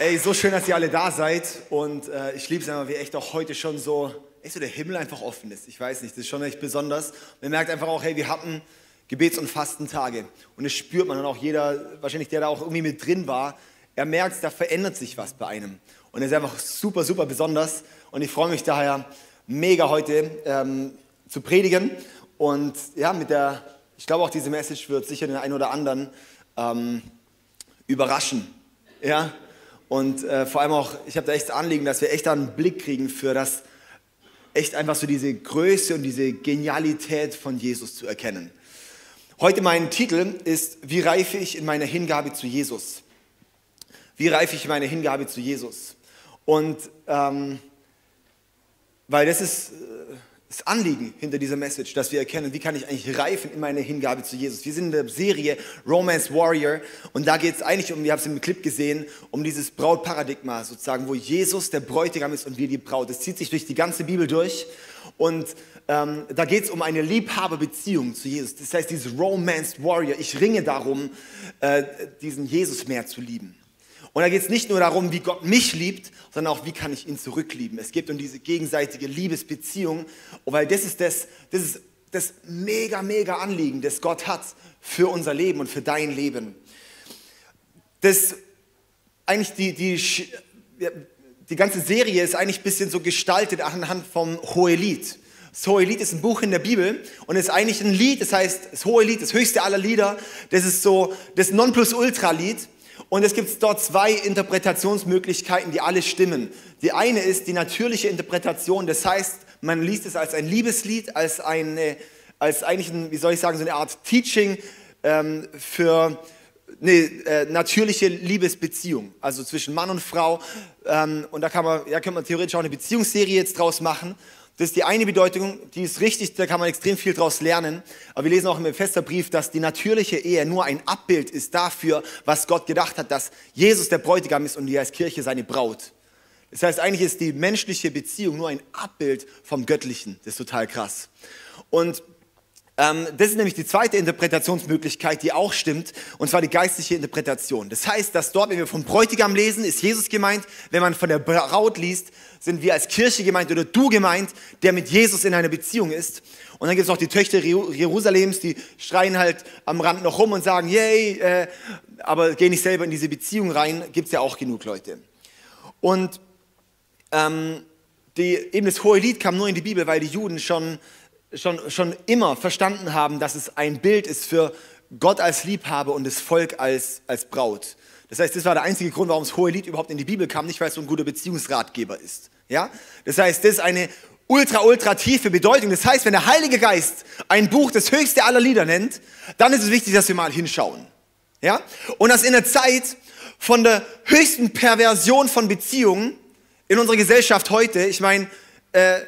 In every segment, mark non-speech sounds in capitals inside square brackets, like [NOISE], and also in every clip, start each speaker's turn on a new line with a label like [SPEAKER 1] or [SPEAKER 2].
[SPEAKER 1] Ey, so schön, dass ihr alle da seid. Und äh, ich liebe es einfach, wie echt auch heute schon so, echt so der Himmel einfach offen ist. Ich weiß nicht, das ist schon echt besonders. Man merkt einfach auch, hey, wir hatten Gebets- und Fastentage. Und das spürt man und auch jeder, wahrscheinlich der da auch irgendwie mit drin war, er merkt, da verändert sich was bei einem. Und es ist einfach super, super besonders. Und ich freue mich daher mega heute ähm, zu predigen. Und ja, mit der, ich glaube auch diese Message wird sicher den einen oder anderen ähm, überraschen. Ja, und äh, vor allem auch, ich habe da echt das Anliegen, dass wir echt einen Blick kriegen für das, echt einfach so diese Größe und diese Genialität von Jesus zu erkennen. Heute mein Titel ist, wie reife ich in meiner Hingabe zu Jesus? Wie reife ich in meiner Hingabe zu Jesus? Und ähm, weil das ist äh, das Anliegen hinter dieser Message, dass wir erkennen, wie kann ich eigentlich reifen in meiner Hingabe zu Jesus. Wir sind in der Serie Romance Warrior und da geht es eigentlich um, ihr habt es im Clip gesehen, um dieses Brautparadigma sozusagen, wo Jesus der Bräutigam ist und wir die Braut. Das zieht sich durch die ganze Bibel durch und ähm, da geht es um eine Liebhaberbeziehung zu Jesus. Das heißt, dieses Romance Warrior, ich ringe darum, äh, diesen Jesus mehr zu lieben. Und da geht es nicht nur darum, wie Gott mich liebt, sondern auch, wie kann ich ihn zurücklieben. Es geht um diese gegenseitige Liebesbeziehung, weil das ist das, das ist das mega, mega Anliegen, das Gott hat für unser Leben und für dein Leben. Das eigentlich die, die, die ganze Serie ist eigentlich ein bisschen so gestaltet anhand vom Hohelied. Das Hohelied ist ein Buch in der Bibel und ist eigentlich ein Lied, das heißt, das Hohelied, das höchste aller Lieder, das ist so das Nonplusultra-Lied. Und es gibt dort zwei Interpretationsmöglichkeiten, die alle stimmen. Die eine ist die natürliche Interpretation, das heißt, man liest es als ein Liebeslied, als, eine, als eigentlich, ein, wie soll ich sagen, so eine Art Teaching ähm, für eine äh, natürliche Liebesbeziehung, also zwischen Mann und Frau. Ähm, und da kann man, ja, kann man theoretisch auch eine Beziehungsserie jetzt draus machen. Das ist die eine Bedeutung, die ist richtig, da kann man extrem viel draus lernen. Aber wir lesen auch im Ephesterbrief, dass die natürliche Ehe nur ein Abbild ist dafür, was Gott gedacht hat, dass Jesus der Bräutigam ist und wir als Kirche seine Braut. Das heißt, eigentlich ist die menschliche Beziehung nur ein Abbild vom Göttlichen. Das ist total krass. Und ähm, das ist nämlich die zweite Interpretationsmöglichkeit, die auch stimmt, und zwar die geistliche Interpretation. Das heißt, dass dort, wenn wir vom Bräutigam lesen, ist Jesus gemeint. Wenn man von der Braut liest, sind wir als Kirche gemeint oder du gemeint, der mit Jesus in einer Beziehung ist. Und dann gibt es noch die Töchter Jerusalems, die schreien halt am Rand noch rum und sagen, yay, äh, aber gehen nicht selber in diese Beziehung rein. Gibt es ja auch genug Leute. Und ähm, die, eben das hohe Lied kam nur in die Bibel, weil die Juden schon schon, schon immer verstanden haben, dass es ein Bild ist für Gott als Liebhaber und das Volk als, als Braut. Das heißt, das war der einzige Grund, warum das hohe Lied überhaupt in die Bibel kam, nicht weil es so ein guter Beziehungsratgeber ist. Ja? Das heißt, das ist eine ultra, ultra tiefe Bedeutung. Das heißt, wenn der Heilige Geist ein Buch das höchste aller Lieder nennt, dann ist es wichtig, dass wir mal hinschauen. Ja? Und dass in der Zeit von der höchsten Perversion von Beziehungen in unserer Gesellschaft heute, ich meine, äh,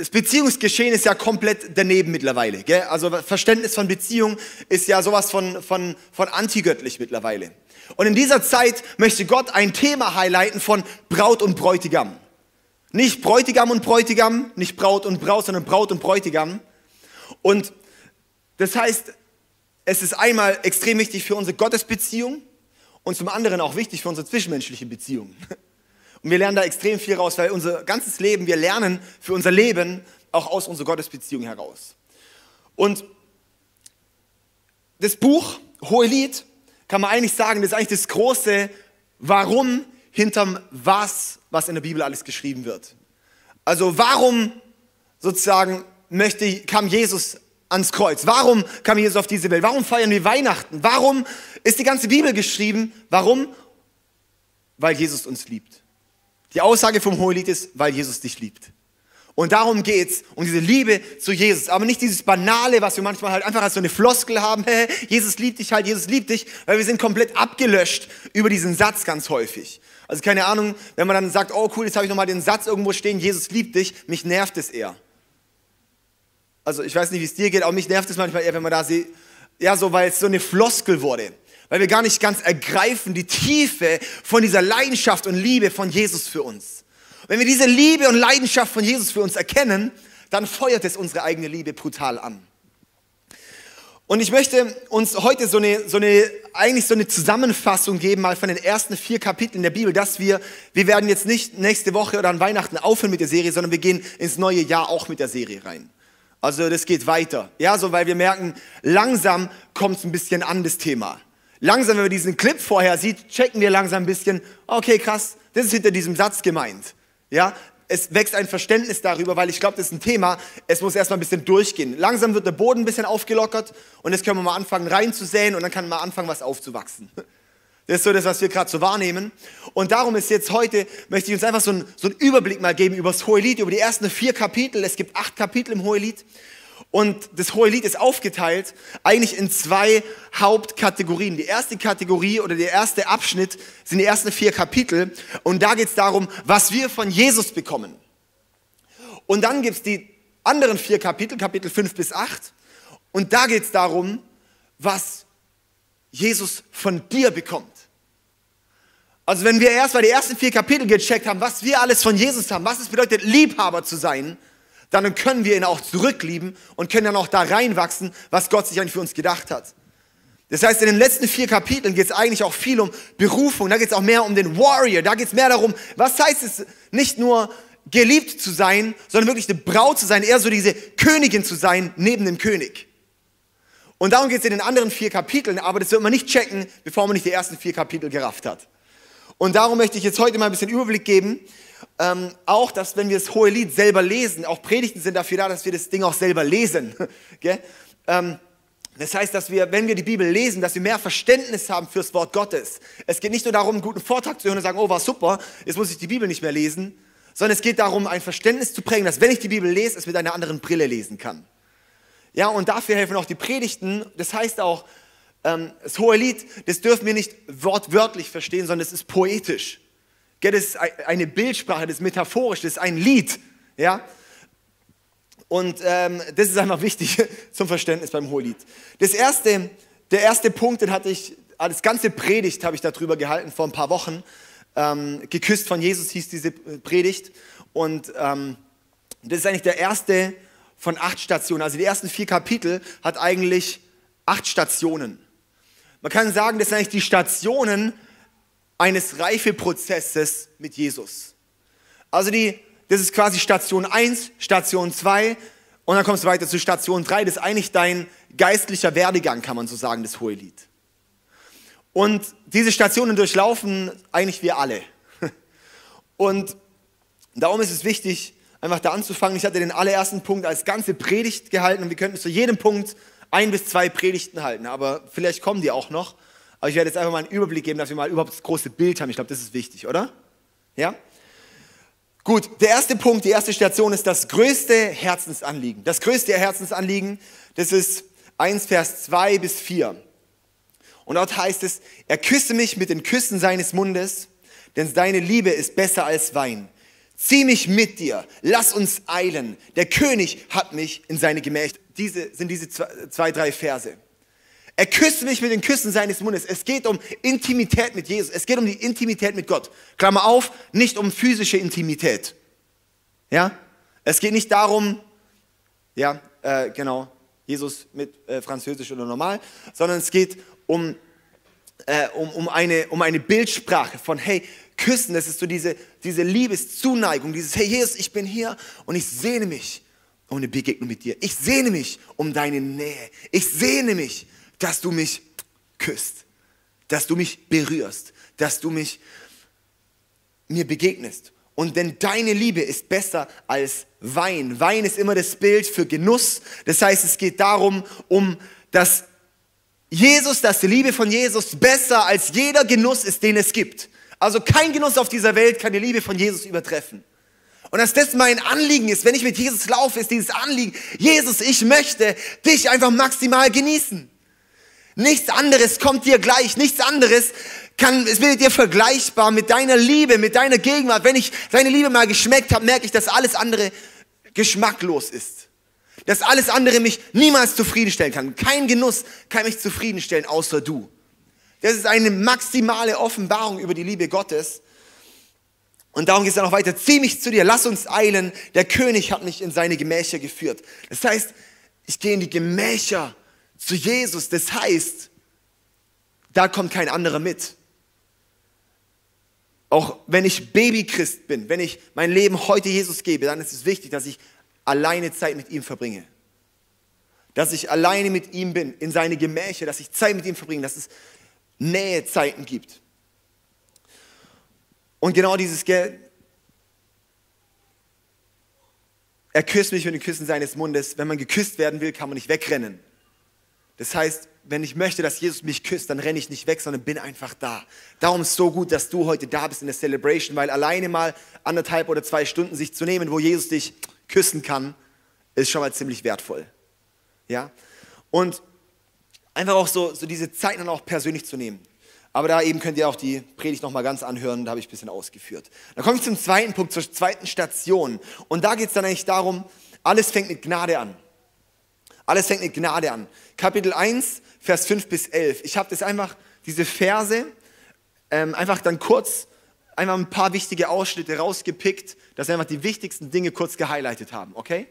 [SPEAKER 1] das Beziehungsgeschehen ist ja komplett daneben mittlerweile. Gell? Also Verständnis von Beziehung ist ja sowas von, von, von antigöttlich mittlerweile. Und in dieser Zeit möchte Gott ein Thema highlighten von Braut und Bräutigam. Nicht Bräutigam und Bräutigam, nicht Braut und Braut, sondern Braut und Bräutigam. Und das heißt, es ist einmal extrem wichtig für unsere Gottesbeziehung und zum anderen auch wichtig für unsere zwischenmenschliche Beziehung. [LAUGHS] Und wir lernen da extrem viel raus, weil unser ganzes Leben, wir lernen für unser Leben auch aus unserer Gottesbeziehung heraus. Und das Buch Hohelied kann man eigentlich sagen, das ist eigentlich das große Warum hinterm was, was in der Bibel alles geschrieben wird. Also warum sozusagen möchte, kam Jesus ans Kreuz? Warum kam Jesus auf diese Welt? Warum feiern wir Weihnachten? Warum ist die ganze Bibel geschrieben? Warum? Weil Jesus uns liebt. Die Aussage vom Hohelied ist, weil Jesus dich liebt. Und darum geht's, um diese Liebe zu Jesus. Aber nicht dieses Banale, was wir manchmal halt einfach als so eine Floskel haben. [LAUGHS] Jesus liebt dich halt, Jesus liebt dich, weil wir sind komplett abgelöscht über diesen Satz ganz häufig. Also keine Ahnung, wenn man dann sagt, oh cool, jetzt habe ich nochmal den Satz irgendwo stehen, Jesus liebt dich, mich nervt es eher. Also ich weiß nicht, wie es dir geht, aber mich nervt es manchmal eher, wenn man da sieht, ja so, weil es so eine Floskel wurde. Weil wir gar nicht ganz ergreifen die Tiefe von dieser Leidenschaft und Liebe von Jesus für uns. Wenn wir diese Liebe und Leidenschaft von Jesus für uns erkennen, dann feuert es unsere eigene Liebe brutal an. Und ich möchte uns heute so eine, so eine, eigentlich so eine Zusammenfassung geben, mal von den ersten vier Kapiteln der Bibel, dass wir, wir werden jetzt nicht nächste Woche oder an Weihnachten aufhören mit der Serie, sondern wir gehen ins neue Jahr auch mit der Serie rein. Also das geht weiter. Ja, so weil wir merken, langsam kommt es ein bisschen an das Thema. Langsam, wenn wir diesen Clip vorher sieht, checken wir langsam ein bisschen, okay, krass, das ist hinter diesem Satz gemeint. Ja, es wächst ein Verständnis darüber, weil ich glaube, das ist ein Thema, es muss erstmal ein bisschen durchgehen. Langsam wird der Boden ein bisschen aufgelockert und jetzt können wir mal anfangen reinzusäen und dann kann mal anfangen, was aufzuwachsen. [LAUGHS] Das ist so das, was wir gerade so wahrnehmen. Und darum ist jetzt heute, möchte ich uns einfach so einen, so einen Überblick mal geben über das Hohelied, über die ersten vier Kapitel. Es gibt acht Kapitel im Hohelied. Und das Hohelied ist aufgeteilt eigentlich in zwei Hauptkategorien. Die erste Kategorie oder der erste Abschnitt sind die ersten vier Kapitel. Und da geht es darum, was wir von Jesus bekommen. Und dann gibt es die anderen vier Kapitel, Kapitel 5 bis 8. Und da geht es darum, was Jesus von dir bekommt. Also wenn wir erst mal die ersten vier Kapitel gecheckt haben, was wir alles von Jesus haben, was es bedeutet, Liebhaber zu sein, dann können wir ihn auch zurücklieben und können dann auch da reinwachsen, was Gott sich eigentlich für uns gedacht hat. Das heißt, in den letzten vier Kapiteln geht es eigentlich auch viel um Berufung, da geht es auch mehr um den Warrior, da geht es mehr darum, was heißt es nicht nur geliebt zu sein, sondern wirklich eine Braut zu sein, eher so diese Königin zu sein neben dem König. Und darum geht es in den anderen vier Kapiteln, aber das wird man nicht checken, bevor man nicht die ersten vier Kapitel gerafft hat. Und darum möchte ich jetzt heute mal ein bisschen Überblick geben, ähm, auch, dass wenn wir das hohe Lied selber lesen, auch Predigten sind dafür da, dass wir das Ding auch selber lesen. [LAUGHS] ähm, das heißt, dass wir, wenn wir die Bibel lesen, dass wir mehr Verständnis haben fürs Wort Gottes. Es geht nicht nur darum, einen guten Vortrag zu hören und sagen, oh, war super, jetzt muss ich die Bibel nicht mehr lesen, sondern es geht darum, ein Verständnis zu prägen, dass wenn ich die Bibel lese, es mit einer anderen Brille lesen kann. Ja, und dafür helfen auch die Predigten. Das heißt auch, ähm, das hohe Lied, das dürfen wir nicht wortwörtlich verstehen, sondern es ist poetisch. Das ist eine Bildsprache, das ist metaphorisch, das ist ein Lied. Ja? Und ähm, das ist einfach wichtig [LAUGHS] zum Verständnis beim Hohelied. Das erste, der erste Punkt, den hatte ich, das ganze Predigt habe ich darüber gehalten vor ein paar Wochen. Ähm, Geküsst von Jesus hieß diese Predigt. Und ähm, das ist eigentlich der erste von acht Stationen. Also die ersten vier Kapitel hat eigentlich acht Stationen. Man kann sagen, das sind eigentlich die Stationen eines Reifeprozesses mit Jesus. Also die, das ist quasi Station 1, Station 2 und dann kommst du weiter zu Station 3. Das ist eigentlich dein geistlicher Werdegang, kann man so sagen, das hohe Lied. Und diese Stationen durchlaufen eigentlich wir alle. [LAUGHS] Und darum ist es wichtig, einfach da anzufangen. Ich hatte den allerersten Punkt als ganze Predigt gehalten und wir könnten zu jedem Punkt ein bis zwei Predigten halten, aber vielleicht kommen die auch noch. Aber ich werde jetzt einfach mal einen Überblick geben, dass wir mal überhaupt das große Bild haben. Ich glaube, das ist wichtig, oder? Ja? Gut, der erste Punkt, die erste Station ist das größte Herzensanliegen. Das größte Herzensanliegen, das ist 1 Vers 2 bis 4. Und dort heißt es, er küsse mich mit den Küssen seines Mundes, denn seine Liebe ist besser als Wein. Zieh mich mit dir, lass uns eilen. Der König hat mich in seine Gemächer. Diese sind diese zwei drei Verse. Er küsst mich mit den Küssen seines Mundes. Es geht um Intimität mit Jesus. Es geht um die Intimität mit Gott. Klammer auf, nicht um physische Intimität. Ja? Es geht nicht darum, ja, äh, genau, Jesus mit äh, Französisch oder normal, sondern es geht um, äh, um, um, eine, um eine Bildsprache von, hey, Küssen, das ist so diese, diese Liebeszuneigung, dieses, hey Jesus, ich bin hier und ich sehne mich um eine Begegnung mit dir. Ich sehne mich um deine Nähe. Ich sehne mich dass du mich küsst, dass du mich berührst, dass du mich mir begegnest. Und denn deine Liebe ist besser als Wein. Wein ist immer das Bild für Genuss. Das heißt, es geht darum, um das Jesus, dass die Liebe von Jesus besser als jeder Genuss ist, den es gibt. Also kein Genuss auf dieser Welt kann die Liebe von Jesus übertreffen. Und dass das mein Anliegen ist, wenn ich mit Jesus laufe, ist dieses Anliegen, Jesus, ich möchte dich einfach maximal genießen. Nichts anderes kommt dir gleich, nichts anderes kann, es wird dir vergleichbar mit deiner Liebe, mit deiner Gegenwart. Wenn ich deine Liebe mal geschmeckt habe, merke ich, dass alles andere geschmacklos ist. Dass alles andere mich niemals zufriedenstellen kann. Kein Genuss kann mich zufriedenstellen, außer du. Das ist eine maximale Offenbarung über die Liebe Gottes. Und darum geht es dann noch weiter. Zieh mich zu dir, lass uns eilen. Der König hat mich in seine Gemächer geführt. Das heißt, ich gehe in die Gemächer zu Jesus. Das heißt, da kommt kein anderer mit. Auch wenn ich Babychrist bin, wenn ich mein Leben heute Jesus gebe, dann ist es wichtig, dass ich alleine Zeit mit ihm verbringe. Dass ich alleine mit ihm bin, in seine Gemächer, dass ich Zeit mit ihm verbringe, dass es Nähezeiten gibt. Und genau dieses Geld, er küsst mich mit den Küssen seines Mundes. Wenn man geküsst werden will, kann man nicht wegrennen. Das heißt, wenn ich möchte, dass Jesus mich küsst, dann renne ich nicht weg, sondern bin einfach da. Darum ist es so gut, dass du heute da bist in der Celebration, weil alleine mal anderthalb oder zwei Stunden sich zu nehmen, wo Jesus dich küssen kann, ist schon mal ziemlich wertvoll. Ja? Und einfach auch so, so diese Zeit dann auch persönlich zu nehmen. Aber da eben könnt ihr auch die Predigt nochmal ganz anhören, da habe ich ein bisschen ausgeführt. Dann komme ich zum zweiten Punkt, zur zweiten Station. Und da geht es dann eigentlich darum, alles fängt mit Gnade an. Alles fängt mit Gnade an. Kapitel 1, Vers 5 bis 11. Ich habe das einfach, diese Verse, ähm, einfach dann kurz, einfach ein paar wichtige Ausschnitte rausgepickt, dass wir einfach die wichtigsten Dinge kurz gehighlightet haben, okay?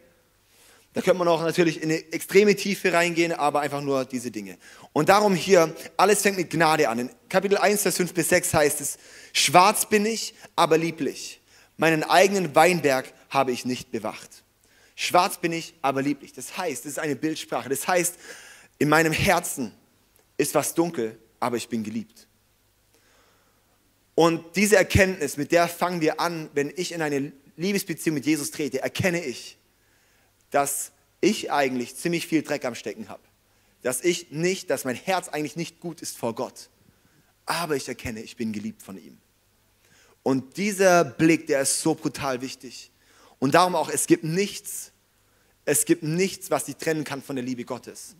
[SPEAKER 1] Da könnte man auch natürlich in eine extreme Tiefe reingehen, aber einfach nur diese Dinge. Und darum hier, alles fängt mit Gnade an. In Kapitel 1, Vers 5 bis 6 heißt es, schwarz bin ich, aber lieblich. Meinen eigenen Weinberg habe ich nicht bewacht. Schwarz bin ich, aber lieblich. Das heißt, das ist eine Bildsprache. Das heißt, in meinem Herzen ist was dunkel, aber ich bin geliebt. Und diese Erkenntnis, mit der fangen wir an, wenn ich in eine Liebesbeziehung mit Jesus trete, erkenne ich, dass ich eigentlich ziemlich viel Dreck am Stecken habe. Dass ich nicht, dass mein Herz eigentlich nicht gut ist vor Gott. Aber ich erkenne, ich bin geliebt von ihm. Und dieser Blick, der ist so brutal wichtig. Und darum auch, es gibt nichts, es gibt nichts, was dich trennen kann von der Liebe Gottes.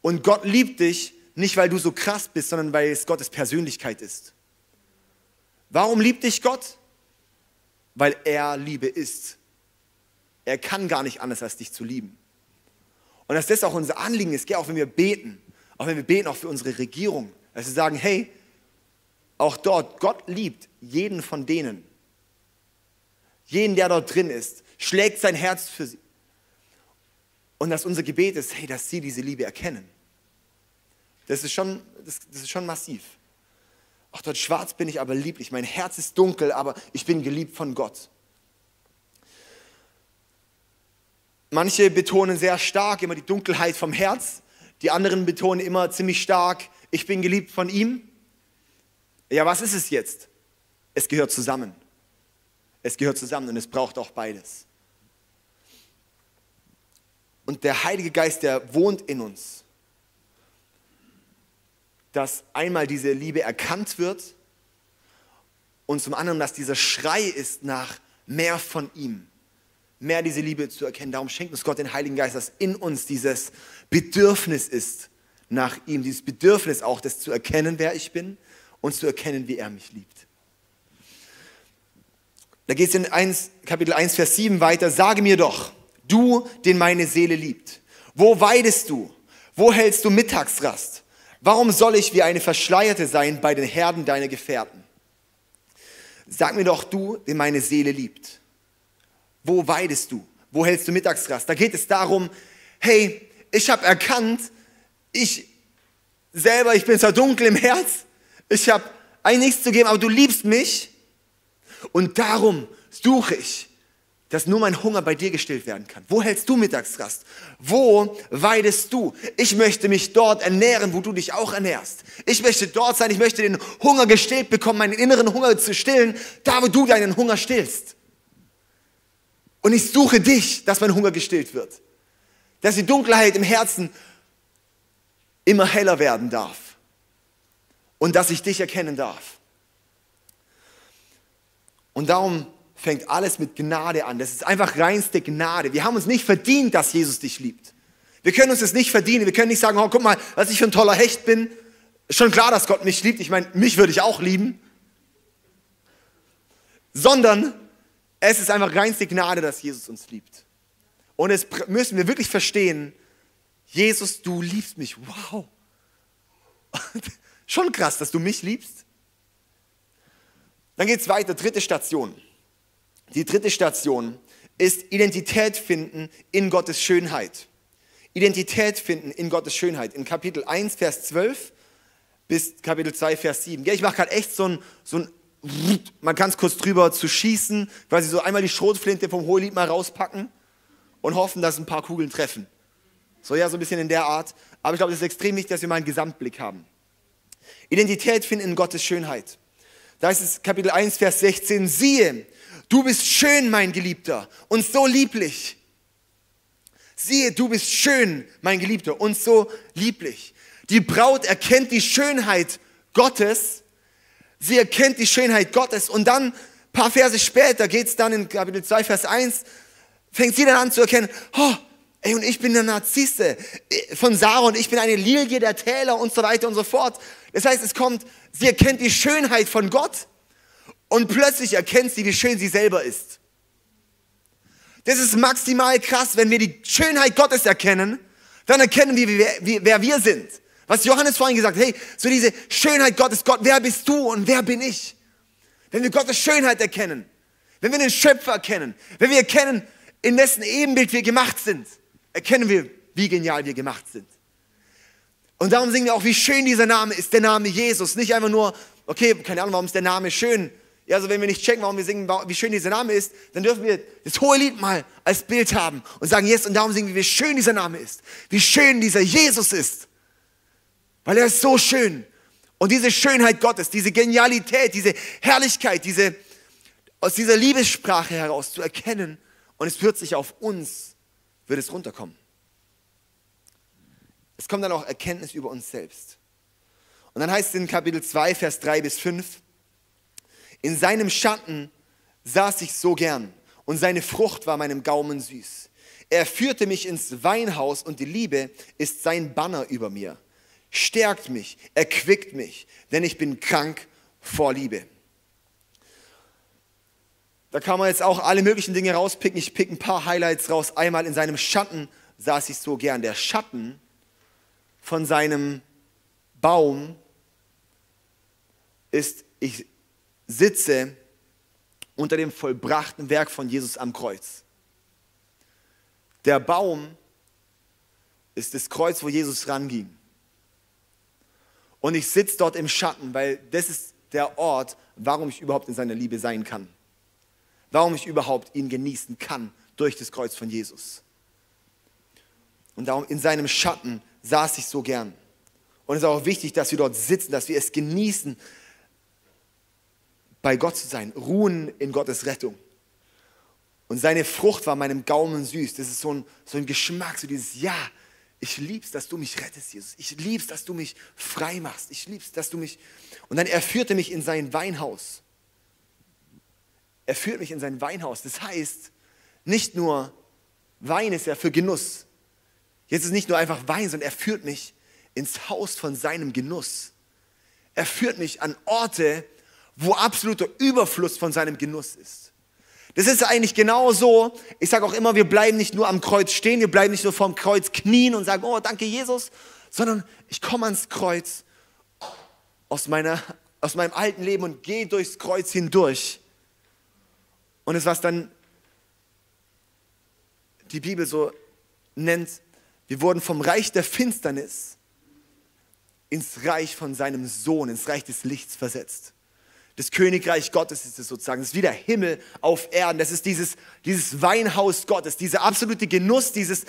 [SPEAKER 1] Und Gott liebt dich nicht, weil du so krass bist, sondern weil es Gottes Persönlichkeit ist. Warum liebt dich Gott? Weil er Liebe ist. Er kann gar nicht anders, als dich zu lieben. Und dass das auch unser Anliegen ist, auch wenn wir beten, auch wenn wir beten, auch für unsere Regierung, dass wir sagen, hey, auch dort, Gott liebt jeden von denen. Jeden, der dort drin ist, schlägt sein Herz für sie. Und dass unser Gebet ist, hey, dass sie diese Liebe erkennen. Das ist schon, das, das ist schon massiv. Auch dort schwarz bin ich aber lieblich. Mein Herz ist dunkel, aber ich bin geliebt von Gott. Manche betonen sehr stark immer die Dunkelheit vom Herz, die anderen betonen immer ziemlich stark, ich bin geliebt von ihm. Ja, was ist es jetzt? Es gehört zusammen. Es gehört zusammen und es braucht auch beides. Und der Heilige Geist, der wohnt in uns, dass einmal diese Liebe erkannt wird und zum anderen, dass dieser Schrei ist nach mehr von ihm mehr diese Liebe zu erkennen. Darum schenkt uns Gott den Heiligen Geist, dass in uns dieses Bedürfnis ist nach ihm, dieses Bedürfnis auch, das zu erkennen, wer ich bin und zu erkennen, wie er mich liebt. Da geht es in 1, Kapitel 1, Vers 7 weiter. Sage mir doch, du, den meine Seele liebt, wo weidest du? Wo hältst du Mittagsrast? Warum soll ich wie eine Verschleierte sein bei den Herden deiner Gefährten? Sag mir doch, du, den meine Seele liebt. Wo weidest du? Wo hältst du Mittagsrast? Da geht es darum, hey, ich habe erkannt, ich selber, ich bin zwar dunkel im Herz, ich habe eigentlich nichts zu geben, aber du liebst mich und darum suche ich dass nur mein Hunger bei dir gestillt werden kann? Wo hältst du Mittagsrast? Wo weidest du? Ich möchte mich dort ernähren, wo du dich auch ernährst. Ich möchte dort sein, ich möchte den Hunger gestillt bekommen, meinen inneren Hunger zu stillen, da wo du deinen Hunger stillst. Und ich suche dich, dass mein Hunger gestillt wird. Dass die Dunkelheit im Herzen immer heller werden darf. Und dass ich dich erkennen darf. Und darum fängt alles mit Gnade an. Das ist einfach reinste Gnade. Wir haben uns nicht verdient, dass Jesus dich liebt. Wir können uns das nicht verdienen. Wir können nicht sagen, oh, guck mal, was ich für ein toller Hecht bin. Schon klar, dass Gott mich liebt. Ich meine, mich würde ich auch lieben. Sondern es ist einfach reinste Gnade, dass Jesus uns liebt. Und es müssen wir wirklich verstehen, Jesus, du liebst mich. Wow. [LAUGHS] Schon krass, dass du mich liebst. Dann geht es weiter, dritte Station. Die dritte Station ist Identität finden in Gottes Schönheit. Identität finden in Gottes Schönheit. In Kapitel 1, Vers 12 bis Kapitel 2, Vers 7. Ich mache gerade echt so ein, so ein man kann es kurz drüber zu schießen, quasi so einmal die Schrotflinte vom Hohelied mal rauspacken und hoffen, dass ein paar Kugeln treffen. So ja, so ein bisschen in der Art. Aber ich glaube, es ist extrem wichtig, dass wir mal einen Gesamtblick haben. Identität finden in Gottes Schönheit. Da ist es Kapitel 1, Vers 16. Siehe, Du bist schön, mein Geliebter, und so lieblich. Siehe, du bist schön, mein Geliebter, und so lieblich. Die Braut erkennt die Schönheit Gottes. Sie erkennt die Schönheit Gottes. Und dann, ein paar Verse später, geht es dann in Kapitel 2, Vers 1, fängt sie dann an zu erkennen, oh, ey, und ich bin eine Narzisse von Sarah und ich bin eine Lilie der Täler und so weiter und so fort. Das heißt, es kommt, sie erkennt die Schönheit von Gott. Und plötzlich erkennt sie, wie schön sie selber ist. Das ist maximal krass, wenn wir die Schönheit Gottes erkennen, dann erkennen wir, wer, wer wir sind. Was Johannes vorhin gesagt hat, hey, so diese Schönheit Gottes, Gott, wer bist du und wer bin ich? Wenn wir Gottes Schönheit erkennen, wenn wir den Schöpfer erkennen, wenn wir erkennen, in wessen Ebenbild wir gemacht sind, erkennen wir, wie genial wir gemacht sind. Und darum singen wir auch, wie schön dieser Name ist, der Name Jesus. Nicht einfach nur, okay, keine Ahnung, warum ist der Name schön, ja, also wenn wir nicht checken, warum wir singen, wie schön dieser Name ist, dann dürfen wir das hohe Lied mal als Bild haben und sagen, yes, und darum singen wir, wie schön dieser Name ist, wie schön dieser Jesus ist. Weil er ist so schön. Und diese Schönheit Gottes, diese Genialität, diese Herrlichkeit, diese, aus dieser Liebessprache heraus zu erkennen und es wird sich auf uns, wird es runterkommen. Es kommt dann auch Erkenntnis über uns selbst. Und dann heißt es in Kapitel 2, Vers 3 bis 5, in seinem Schatten saß ich so gern und seine Frucht war meinem Gaumen süß. Er führte mich ins Weinhaus und die Liebe ist sein Banner über mir. Stärkt mich, erquickt mich, denn ich bin krank vor Liebe. Da kann man jetzt auch alle möglichen Dinge rauspicken. Ich pick ein paar Highlights raus. Einmal in seinem Schatten saß ich so gern. Der Schatten von seinem Baum ist, ich sitze unter dem vollbrachten Werk von Jesus am Kreuz. Der Baum ist das Kreuz, wo Jesus ranging. Und ich sitze dort im Schatten, weil das ist der Ort, warum ich überhaupt in seiner Liebe sein kann. Warum ich überhaupt ihn genießen kann durch das Kreuz von Jesus. Und darum in seinem Schatten saß ich so gern. Und es ist auch wichtig, dass wir dort sitzen, dass wir es genießen, bei Gott zu sein, ruhen in Gottes Rettung. Und seine Frucht war meinem Gaumen süß. Das ist so ein, so ein Geschmack, so dieses Ja, ich lieb's, dass du mich rettest, Jesus. Ich lieb's, dass du mich frei machst. Ich lieb's, dass du mich. Und dann er führte mich in sein Weinhaus. Er führt mich in sein Weinhaus. Das heißt, nicht nur Wein ist ja für Genuss. Jetzt ist nicht nur einfach Wein, sondern er führt mich ins Haus von seinem Genuss. Er führt mich an Orte, wo absoluter Überfluss von seinem Genuss ist. Das ist eigentlich genau so. Ich sage auch immer, wir bleiben nicht nur am Kreuz stehen, wir bleiben nicht nur vorm Kreuz knien und sagen, oh, danke Jesus, sondern ich komme ans Kreuz aus, meiner, aus meinem alten Leben und gehe durchs Kreuz hindurch. Und das, was dann die Bibel so nennt, wir wurden vom Reich der Finsternis ins Reich von seinem Sohn, ins Reich des Lichts versetzt. Das Königreich Gottes ist es sozusagen. Das ist wie der Himmel auf Erden. Das ist dieses, dieses Weinhaus Gottes, dieser absolute Genuss, dieses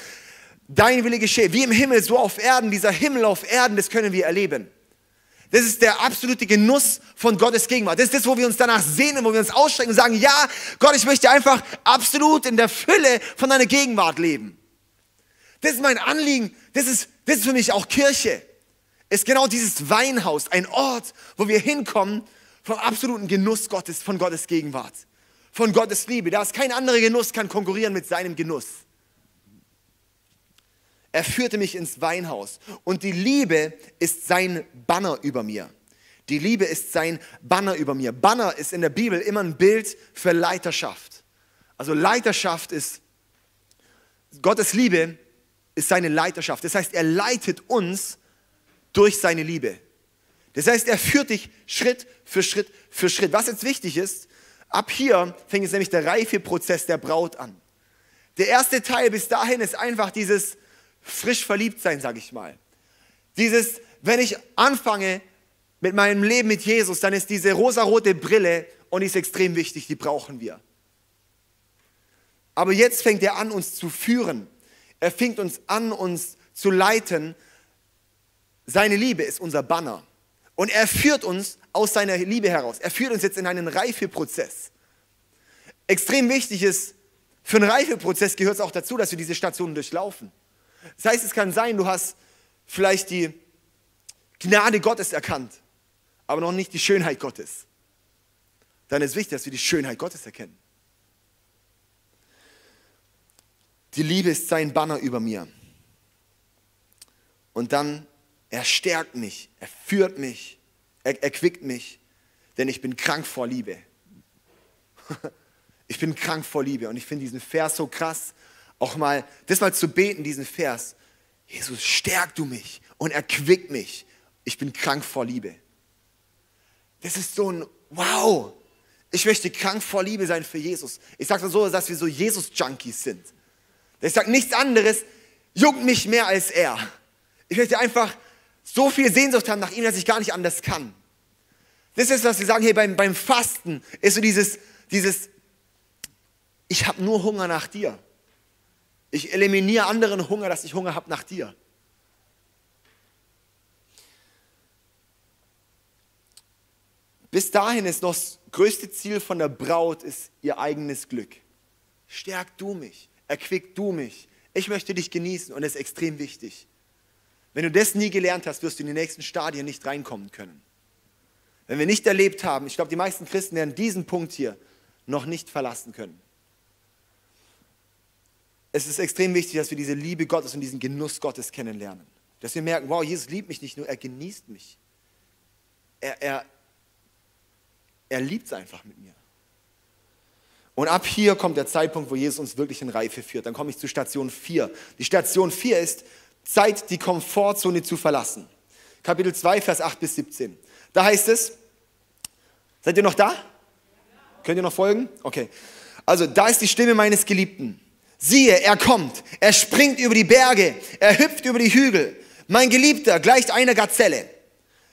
[SPEAKER 1] Dein Wille geschehe. Wie im Himmel, so auf Erden. Dieser Himmel auf Erden, das können wir erleben. Das ist der absolute Genuss von Gottes Gegenwart. Das ist das, wo wir uns danach sehnen, wo wir uns ausstrecken und sagen, ja, Gott, ich möchte einfach absolut in der Fülle von deiner Gegenwart leben. Das ist mein Anliegen. Das ist, das ist für mich auch Kirche. Ist genau dieses Weinhaus, ein Ort, wo wir hinkommen vom absoluten Genuss Gottes, von Gottes Gegenwart, von Gottes Liebe. Da ist kein anderer Genuss, kann konkurrieren mit seinem Genuss. Er führte mich ins Weinhaus und die Liebe ist sein Banner über mir. Die Liebe ist sein Banner über mir. Banner ist in der Bibel immer ein Bild für Leiterschaft. Also Leiterschaft ist, Gottes Liebe ist seine Leiterschaft. Das heißt, er leitet uns durch seine Liebe. Das heißt, er führt dich Schritt für Schritt für Schritt. Was jetzt wichtig ist, ab hier fängt jetzt nämlich der Reifeprozess der Braut an. Der erste Teil bis dahin ist einfach dieses, frisch verliebt sein, sage ich mal. Dieses, wenn ich anfange mit meinem Leben mit Jesus, dann ist diese rosarote Brille und die ist extrem wichtig, die brauchen wir. Aber jetzt fängt er an, uns zu führen. Er fängt uns an, uns zu leiten. Seine Liebe ist unser Banner. Und er führt uns aus seiner Liebe heraus. Er führt uns jetzt in einen Reifeprozess. Extrem wichtig ist, für einen Reifeprozess gehört es auch dazu, dass wir diese Stationen durchlaufen. Das heißt, es kann sein, du hast vielleicht die Gnade Gottes erkannt, aber noch nicht die Schönheit Gottes. Dann ist wichtig, dass wir die Schönheit Gottes erkennen. Die Liebe ist sein Banner über mir. Und dann, er stärkt mich, er führt mich, er erquickt mich, denn ich bin krank vor Liebe. [LAUGHS] Ich bin krank vor Liebe und ich finde diesen Vers so krass, auch mal, das mal zu beten, diesen Vers. Jesus, stärk du mich und erquick mich. Ich bin krank vor Liebe. Das ist so ein Wow. Ich möchte krank vor Liebe sein für Jesus. Ich sage so, dass wir so Jesus-Junkies sind. Ich sage nichts anderes, juckt mich mehr als er. Ich möchte einfach so viel Sehnsucht haben nach ihm, dass ich gar nicht anders kann. Das ist, was wir sagen, hey, beim, beim Fasten ist so dieses, dieses ich habe nur Hunger nach dir. Ich eliminiere anderen Hunger, dass ich Hunger habe nach dir. Bis dahin ist noch das größte Ziel von der Braut ist ihr eigenes Glück. Stärk du mich, erquick du mich. Ich möchte dich genießen und das ist extrem wichtig. Wenn du das nie gelernt hast, wirst du in die nächsten Stadien nicht reinkommen können. Wenn wir nicht erlebt haben, ich glaube, die meisten Christen werden diesen Punkt hier noch nicht verlassen können es ist extrem wichtig, dass wir diese Liebe Gottes und diesen Genuss Gottes kennenlernen. Dass wir merken, wow, Jesus liebt mich nicht nur, er genießt mich. Er, er, er liebt es einfach mit mir. Und ab hier kommt der Zeitpunkt, wo Jesus uns wirklich in Reife führt. Dann komme ich zu Station 4. Die Station 4 ist, Zeit, die Komfortzone zu verlassen. Kapitel 2, Vers 8 bis 17. Da heißt es, seid ihr noch da? Könnt ihr noch folgen? Okay. Also, da ist die Stimme meines Geliebten. Siehe, er kommt, er springt über die Berge, er hüpft über die Hügel. Mein Geliebter gleicht einer Gazelle.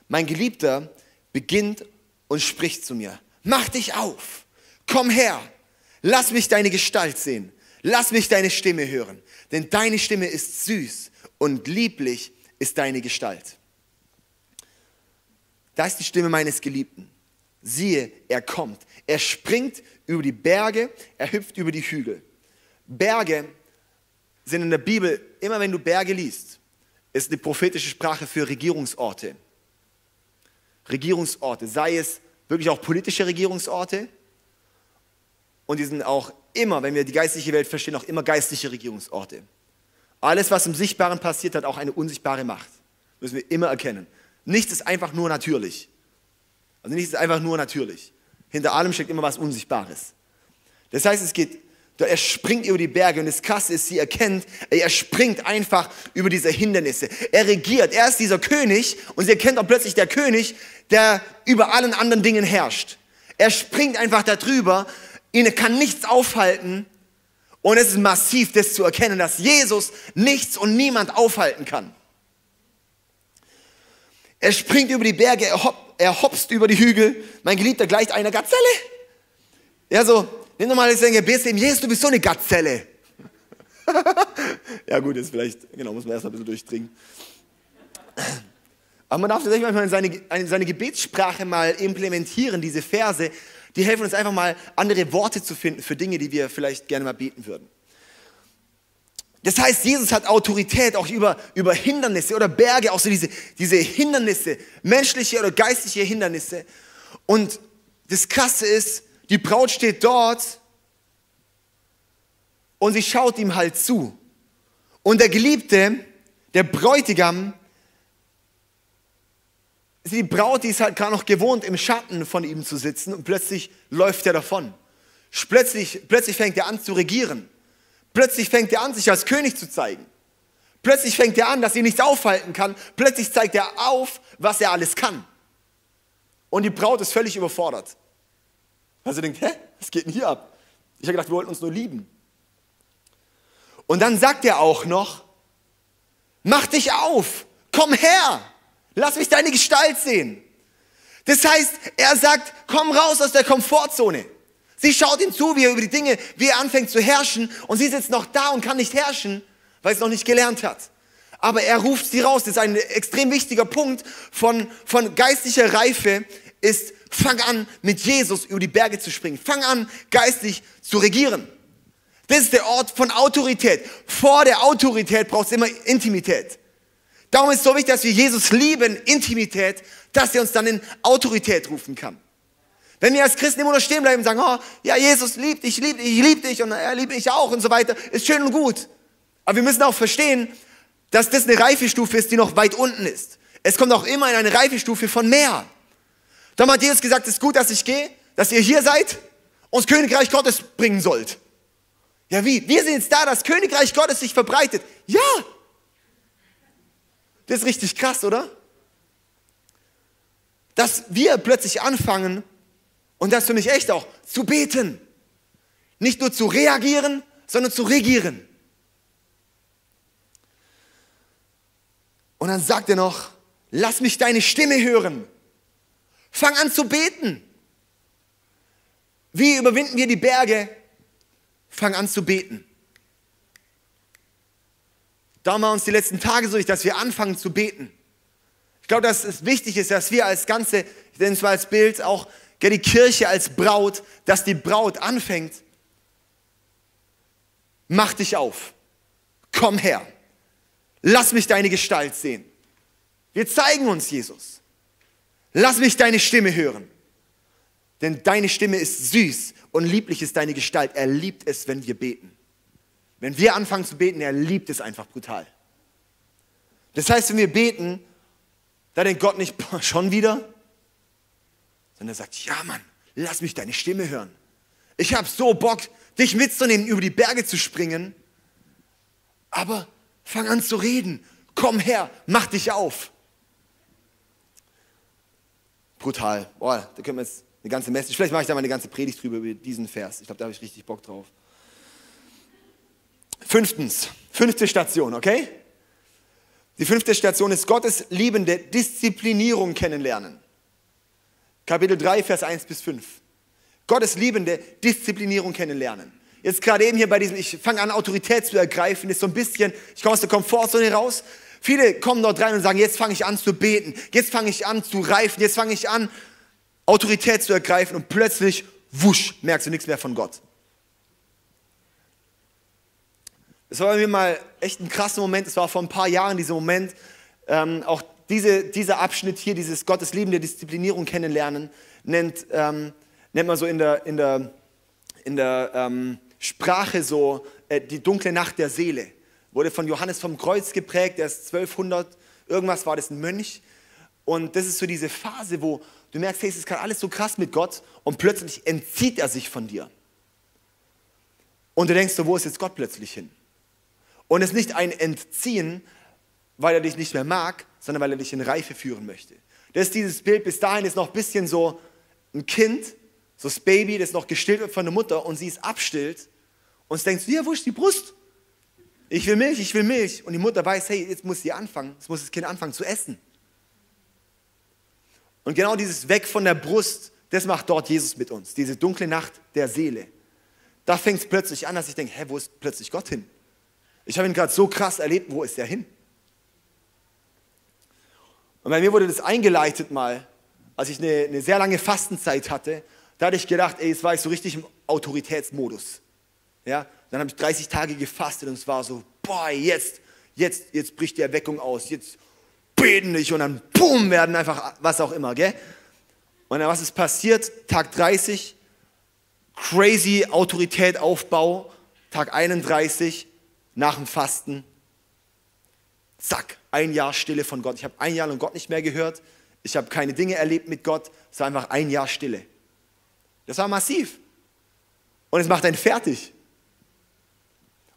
[SPEAKER 1] Mein Geliebter beginnt und spricht zu mir. Mach dich auf, komm her, lass mich deine Gestalt sehen, lass mich deine Stimme hören, denn deine Stimme ist süß und lieblich ist deine Gestalt. Da ist die Stimme meines Geliebten. Siehe, er kommt, er springt über die Berge, er hüpft über die Hügel. Berge sind in der Bibel, immer wenn du Berge liest, ist eine prophetische Sprache für Regierungsorte. Regierungsorte, sei es wirklich auch politische Regierungsorte und die sind auch immer, wenn wir die geistliche Welt verstehen, auch immer geistliche Regierungsorte. Alles, was im Sichtbaren passiert, hat auch eine unsichtbare Macht. Müssen wir immer erkennen. Nichts ist einfach nur natürlich. Also nichts ist einfach nur natürlich. Hinter allem steckt immer was Unsichtbares. Das heißt, es geht er springt über die Berge und das Krasse ist, sie erkennt, er springt einfach über diese Hindernisse. Er regiert, er ist dieser König und sie erkennt auch plötzlich der König, der über allen anderen Dingen herrscht. Er springt einfach darüber, ihn kann nichts aufhalten und es ist massiv, das zu erkennen, dass Jesus nichts und niemand aufhalten kann. Er springt über die Berge, er er hopst über die Hügel. Mein Geliebter gleicht einer Gazelle. Ja, so, nimm doch mal das Gebet ihm, Jesus, du bist so eine Gazelle. [LAUGHS] ja gut, jetzt vielleicht, genau, muss man erst ein bisschen durchdringen. Aber man darf tatsächlich manchmal in seine, in seine Gebetssprache mal implementieren, diese Verse, die helfen uns einfach mal andere Worte zu finden für Dinge, die wir vielleicht gerne mal beten würden. Das heißt, Jesus hat Autorität auch über, über Hindernisse oder Berge, auch so diese, diese Hindernisse, menschliche oder geistliche Hindernisse. Und das Krasse ist, die Braut steht dort und sie schaut ihm halt zu. Und der Geliebte, der Bräutigam, die Braut, die ist halt gerade noch gewohnt, im Schatten von ihm zu sitzen und plötzlich läuft er davon. Plötzlich, plötzlich fängt er an zu regieren. Plötzlich fängt er an, sich als König zu zeigen. Plötzlich fängt er an, dass ihn nichts aufhalten kann. Plötzlich zeigt er auf, was er alles kann. Und die Braut ist völlig überfordert. Also denkt, hä, was geht denn hier ab? Ich habe gedacht, wir wollten uns nur lieben. Und dann sagt er auch noch, mach dich auf, komm her, lass mich deine Gestalt sehen. Das heißt, er sagt, komm raus aus der Komfortzone. Sie schaut ihm zu, wie er über die Dinge, wie er anfängt zu herrschen und sie sitzt noch da und kann nicht herrschen, weil sie es noch nicht gelernt hat. Aber er ruft sie raus. Das ist ein extrem wichtiger Punkt von, von geistlicher Reife ist, fang an, mit Jesus über die Berge zu springen. Fang an, geistlich zu regieren. Das ist der Ort von Autorität. Vor der Autorität braucht es immer Intimität. Darum ist es so wichtig, dass wir Jesus lieben, Intimität, dass er uns dann in Autorität rufen kann. Wenn wir als Christen immer nur stehen bleiben und sagen, oh, ja, Jesus liebt dich, liebt dich, ich liebe dich und er liebt mich auch und so weiter, ist schön und gut. Aber wir müssen auch verstehen, dass das eine Reifestufe ist, die noch weit unten ist. Es kommt auch immer in eine Reifestufe von mehr. Dann hat Jesus gesagt, es ist gut, dass ich gehe, dass ihr hier seid und das Königreich Gottes bringen sollt. Ja, wie? Wir sind jetzt da, das Königreich Gottes sich verbreitet. Ja! Das ist richtig krass, oder? Dass wir plötzlich anfangen, und das finde ich echt auch, zu beten. Nicht nur zu reagieren, sondern zu regieren. Und dann sagt er noch, lass mich deine Stimme hören. Fang an zu beten. Wie überwinden wir die Berge? Fang an zu beten. Da war uns die letzten Tage so, dass wir anfangen zu beten. Ich glaube, dass es wichtig ist, dass wir als Ganze, ich nenne es mal als Bild, auch die Kirche als Braut, dass die Braut anfängt, mach dich auf, komm her, lass mich deine Gestalt sehen. Wir zeigen uns Jesus. Lass mich deine Stimme hören. Denn deine Stimme ist süß und lieblich ist deine Gestalt. Er liebt es, wenn wir beten. Wenn wir anfangen zu beten, er liebt es einfach brutal. Das heißt, wenn wir beten, da denkt Gott nicht, schon wieder? sondern er sagt, ja Mann, lass mich deine Stimme hören. Ich habe so Bock, dich mitzunehmen, über die Berge zu springen. Aber fang an zu reden. Komm her, mach dich auf. Brutal. Boah, da können wir jetzt eine ganze Message, vielleicht mache ich da mal eine ganze Predigt drüber über diesen Vers. Ich glaube, da habe ich richtig Bock drauf. Fünftens, fünfte Station, okay? Die fünfte Station ist Gottes liebende Disziplinierung kennenlernen. Kapitel 3, Vers 1 bis 5. Gottes liebende Disziplinierung kennenlernen. Jetzt gerade eben hier bei diesem, ich fange an, Autorität zu ergreifen, ist so ein bisschen, ich komme aus der Komfortzone raus. Viele kommen dort rein und sagen, jetzt fange ich an zu beten, jetzt fange ich an zu reifen, jetzt fange ich an, Autorität zu ergreifen und plötzlich, wusch, merkst du nichts mehr von Gott. Das war bei mir mal echt ein krasser Moment, es war vor ein paar Jahren dieser Moment, ähm, auch diese, dieser Abschnitt hier, dieses Gottes liebende Disziplinierung kennenlernen, nennt, ähm, nennt man so in der, in der, in der ähm, Sprache so äh, die dunkle Nacht der Seele. Wurde von Johannes vom Kreuz geprägt, der ist 1200, irgendwas war das ein Mönch. Und das ist so diese Phase, wo du merkst, hey, es ist gerade alles so krass mit Gott und plötzlich entzieht er sich von dir. Und du denkst so, wo ist jetzt Gott plötzlich hin? Und es ist nicht ein Entziehen, weil er dich nicht mehr mag, sondern weil er dich in Reife führen möchte. Das ist dieses Bild, bis dahin ist noch ein bisschen so ein Kind, so das Baby, das noch gestillt wird von der Mutter und sie es abstillt und es denkt, ja, wo ist die Brust? Ich will Milch, ich will Milch. Und die Mutter weiß, hey, jetzt muss sie anfangen, jetzt muss das Kind anfangen zu essen. Und genau dieses Weg von der Brust, das macht dort Jesus mit uns. Diese dunkle Nacht der Seele. Da fängt es plötzlich an, dass ich denke, hä, wo ist plötzlich Gott hin? Ich habe ihn gerade so krass erlebt, wo ist er hin? Und bei mir wurde das eingeleitet mal, als ich eine, eine sehr lange Fastenzeit hatte. Da hatte ich gedacht, ey, jetzt war ich so richtig im Autoritätsmodus. Ja? Dann habe ich 30 Tage gefastet und es war so, boah, jetzt, jetzt, jetzt bricht die Erweckung aus, jetzt beten nicht und dann boom, werden einfach was auch immer, gell? Und dann was ist passiert? Tag 30, crazy Autorität Aufbau, Tag 31, nach dem Fasten, zack, ein Jahr Stille von Gott. Ich habe ein Jahr lang Gott nicht mehr gehört, ich habe keine Dinge erlebt mit Gott, es war einfach ein Jahr Stille. Das war massiv. Und es macht einen fertig.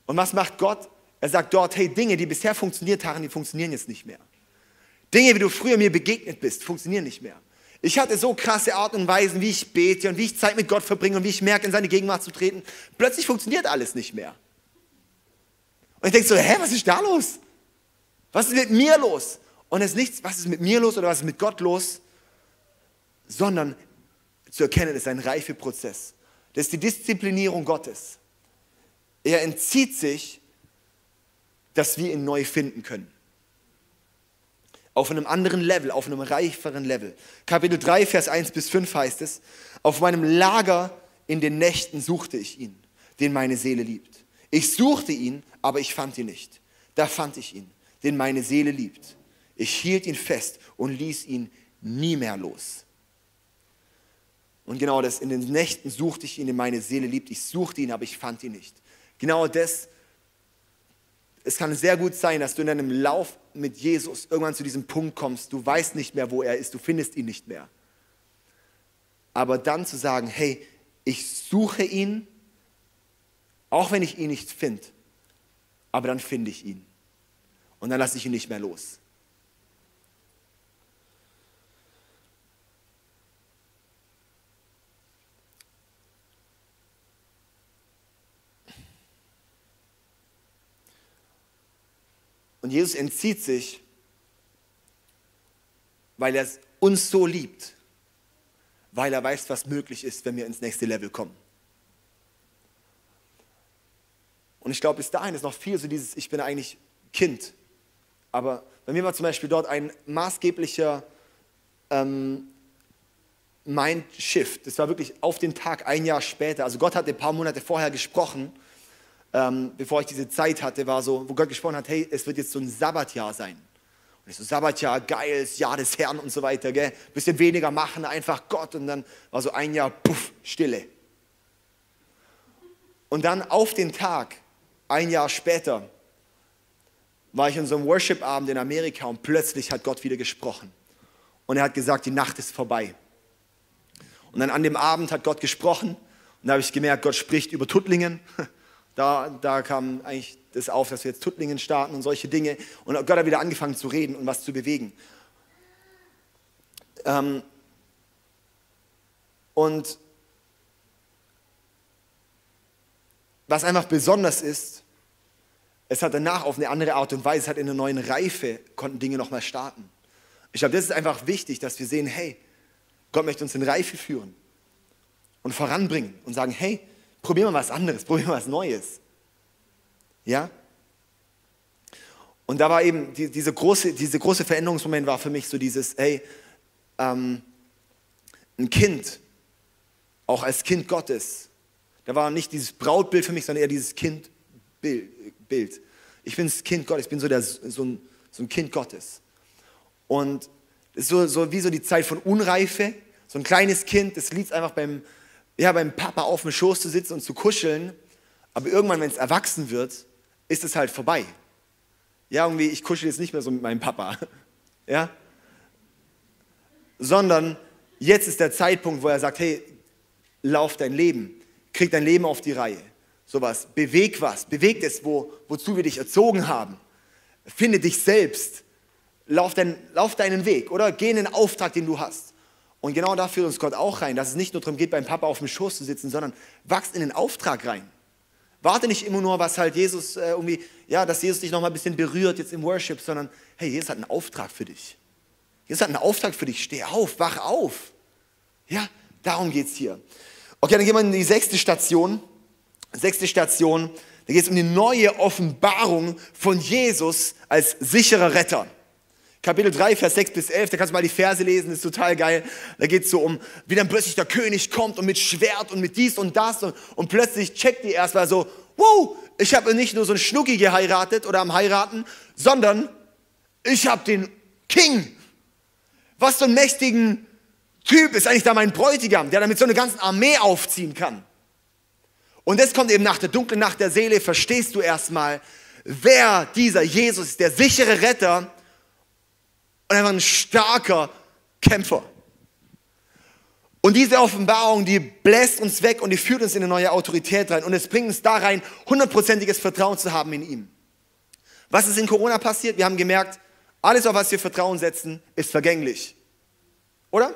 [SPEAKER 1] Und was macht Gott? Er sagt dort, hey, Dinge, die bisher funktioniert haben, die funktionieren jetzt nicht mehr. Dinge, wie du früher mir begegnet bist, funktionieren nicht mehr. Ich hatte so krasse Art und Weisen, wie ich bete und wie ich Zeit mit Gott verbringe und wie ich merke, in seine Gegenwart zu treten. Plötzlich funktioniert alles nicht mehr. Und ich denke so, hä, was ist da los? Was ist mit mir los? Und es ist nichts, was ist mit mir los oder was ist mit Gott los, sondern zu erkennen, ist ein Reifeprozess. Das ist die Disziplinierung Gottes. Er entzieht sich, dass wir ihn neu finden können. Auf einem anderen Level, auf einem reiferen Level. Kapitel 3, Vers 1 bis 5 heißt es, auf meinem Lager in den Nächten suchte ich ihn, den meine Seele liebt. Ich suchte ihn, aber ich fand ihn nicht. Da fand ich ihn, den meine Seele liebt. Ich hielt ihn fest und ließ ihn nie mehr los. Und genau das, in den Nächten suchte ich ihn, den meine Seele liebt. Ich suchte ihn, aber ich fand ihn nicht. Genau das, es kann sehr gut sein, dass du in deinem Lauf mit Jesus irgendwann zu diesem Punkt kommst, du weißt nicht mehr, wo er ist, du findest ihn nicht mehr. Aber dann zu sagen, hey, ich suche ihn, auch wenn ich ihn nicht finde, aber dann finde ich ihn. Und dann lasse ich ihn nicht mehr los. Und Jesus entzieht sich, weil er uns so liebt, weil er weiß, was möglich ist, wenn wir ins nächste Level kommen. Und ich glaube, bis dahin ist noch viel so dieses, ich bin eigentlich Kind. Aber bei mir war zum Beispiel dort ein maßgeblicher ähm, Mindshift. Das war wirklich auf den Tag ein Jahr später. Also Gott hat ein paar Monate vorher gesprochen ähm, bevor ich diese Zeit hatte, war so, wo Gott gesprochen hat, hey, es wird jetzt so ein Sabbatjahr sein. Und ich so, Sabbatjahr, geiles Jahr des Herrn und so weiter, gell? Bisschen weniger machen, einfach Gott. Und dann war so ein Jahr, puff, Stille. Und dann auf den Tag, ein Jahr später, war ich in so einem Worship-Abend in Amerika und plötzlich hat Gott wieder gesprochen. Und er hat gesagt, die Nacht ist vorbei. Und dann an dem Abend hat Gott gesprochen und da habe ich gemerkt, Gott spricht über Tuttlingen. [LAUGHS] Da, da kam eigentlich das auf, dass wir jetzt Tuttlingen starten und solche Dinge. Und Gott hat wieder angefangen zu reden und was zu bewegen. Ähm, und was einfach besonders ist, es hat danach auf eine andere Art und Weise, es hat in einer neuen Reife, konnten Dinge nochmal starten. Ich glaube, das ist einfach wichtig, dass wir sehen, hey, Gott möchte uns in Reife führen und voranbringen und sagen, hey, probieren wir was anderes, probieren wir was Neues. Ja? Und da war eben die, diese, große, diese große Veränderungsmoment war für mich so dieses, hey, ähm, ein Kind, auch als Kind Gottes, da war nicht dieses Brautbild für mich, sondern eher dieses Kindbild. Ich bin das Kind Gottes, ich bin so, der, so, ein, so ein Kind Gottes. Und so, so wie so die Zeit von Unreife, so ein kleines Kind, das liebt einfach beim, ja, beim Papa auf dem Schoß zu sitzen und zu kuscheln, aber irgendwann, wenn es erwachsen wird, ist es halt vorbei. Ja, irgendwie, ich kuschel jetzt nicht mehr so mit meinem Papa. [LAUGHS] Ja? Sondern jetzt ist der Zeitpunkt, wo er sagt, hey, lauf dein Leben, krieg dein Leben auf die Reihe. Sowas, beweg was, beweg es, wo, wozu wir dich erzogen haben. Finde dich selbst, lauf, dein, lauf deinen Weg oder geh in den Auftrag, den du hast. Und genau da führt uns Gott auch rein, dass es nicht nur darum geht, beim Papa auf dem Schoß zu sitzen, sondern wachst in den Auftrag rein. Warte nicht immer nur, was halt Jesus äh, irgendwie, ja, dass Jesus dich nochmal ein bisschen berührt jetzt im Worship, sondern hey, Jesus hat einen Auftrag für dich. Jesus hat einen Auftrag für dich. Steh auf, wach auf. Ja, darum geht es hier. Okay, dann gehen wir in die sechste Station. Sechste Station, da geht es um die neue Offenbarung von Jesus als sicherer Retter. Kapitel 3, Vers 6 bis 11, da kannst du mal die Verse lesen, ist total geil. Da geht es so um, wie dann plötzlich der König kommt und mit Schwert und mit dies und das und, und plötzlich checkt die erstmal so, wow, ich habe nicht nur so einen Schnucki geheiratet oder am Heiraten, sondern ich habe den King. Was für einen mächtigen Typ ist eigentlich da mein Bräutigam, der damit so eine ganze Armee aufziehen kann. Und das kommt eben nach der dunklen Nacht der Seele, verstehst du erstmal, wer dieser Jesus ist, der sichere Retter und einfach ein starker Kämpfer. Und diese Offenbarung, die bläst uns weg und die führt uns in eine neue Autorität rein. Und es bringt uns da rein, hundertprozentiges Vertrauen zu haben in ihm. Was ist in Corona passiert? Wir haben gemerkt, alles, auf was wir Vertrauen setzen, ist vergänglich. Oder?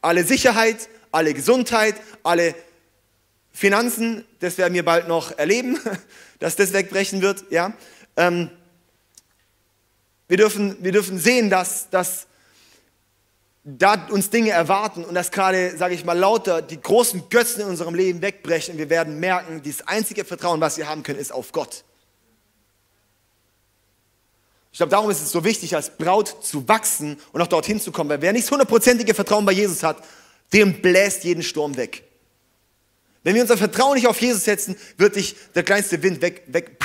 [SPEAKER 1] Alle Sicherheit, alle Gesundheit, alle Finanzen, das werden wir bald noch erleben, [LAUGHS] dass das wegbrechen wird. Ja? Ähm, wir, dürfen, wir dürfen sehen, dass, dass da uns Dinge erwarten und dass gerade, sage ich mal, lauter die großen Götzen in unserem Leben wegbrechen. Wir werden merken, das einzige Vertrauen, was wir haben können, ist auf Gott. Ich glaube, darum ist es so wichtig, als Braut zu wachsen und auch dorthin zu kommen, weil wer nicht das hundertprozentige Vertrauen bei Jesus hat, dem bläst jeden Sturm weg. Wenn wir unser Vertrauen nicht auf Jesus setzen, wird dich der kleinste Wind weg, weg.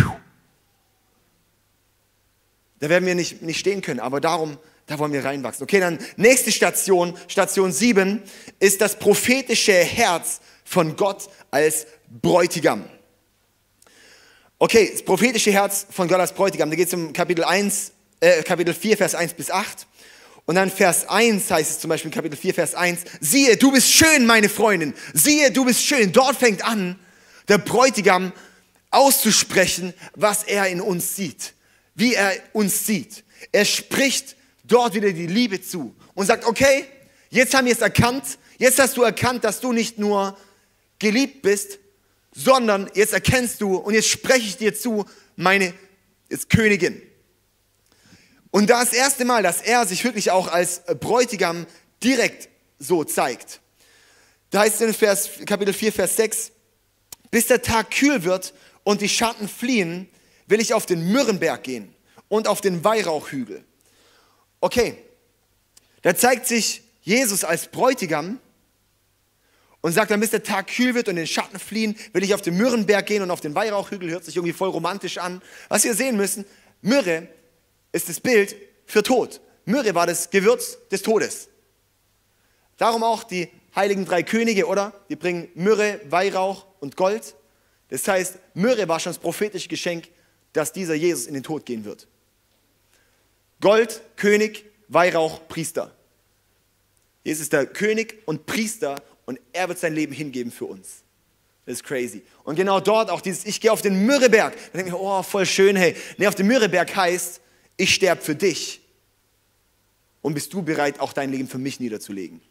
[SPEAKER 1] Da werden wir nicht, nicht stehen können, aber darum, da wollen wir reinwachsen. Okay, dann nächste Station, Station 7, ist das prophetische Herz von Gott als Bräutigam. Okay, das prophetische Herz von Gott als Bräutigam, da geht es um Kapitel 1, äh, Kapitel 4, Vers 1 bis 8. Und dann Vers 1 heißt es zum Beispiel in Kapitel 4, Vers 1, siehe, du bist schön, meine Freundin, siehe, du bist schön. Dort fängt an, der Bräutigam auszusprechen, was er in uns sieht, wie er uns sieht. Er spricht dort wieder die Liebe zu und sagt, okay, jetzt haben wir es erkannt, jetzt hast du erkannt, dass du nicht nur geliebt bist, sondern jetzt erkennst du und jetzt spreche ich dir zu, meine ist Königin. Und das erste Mal, dass er sich wirklich auch als Bräutigam direkt so zeigt. Da heißt es in Vers, Kapitel 4, Vers 6, bis der Tag kühl wird und die Schatten fliehen, will ich auf den Myrrenberg gehen und auf den Weihrauchhügel. Okay, da zeigt sich Jesus als Bräutigam und sagt dann, bis der Tag kühl wird und den Schatten fliehen, will ich auf den Myrrenberg gehen und auf den Weihrauchhügel. Hört sich irgendwie voll romantisch an. Was wir sehen müssen, Myrrhe ist das Bild für Tod. Myrrhe war das Gewürz des Todes. Darum auch die heiligen drei Könige, oder? Die bringen Myrrhe, Weihrauch und Gold. Das heißt, Myrrhe war schon das prophetische Geschenk, dass dieser Jesus in den Tod gehen wird. Gold, König, Weihrauch, Priester. Jesus ist der König und Priester und er wird sein Leben hingeben für uns. Das ist crazy. Und genau dort auch dieses, ich gehe auf den Myrrheberg. Da denke ich, oh, voll schön, hey. Nee, auf dem Myrrheberg heißt, ich sterbe für dich. Und bist du bereit, auch dein Leben für mich niederzulegen?